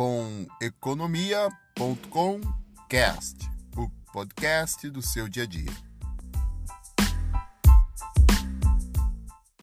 com economia.com cast, o podcast do seu dia a dia.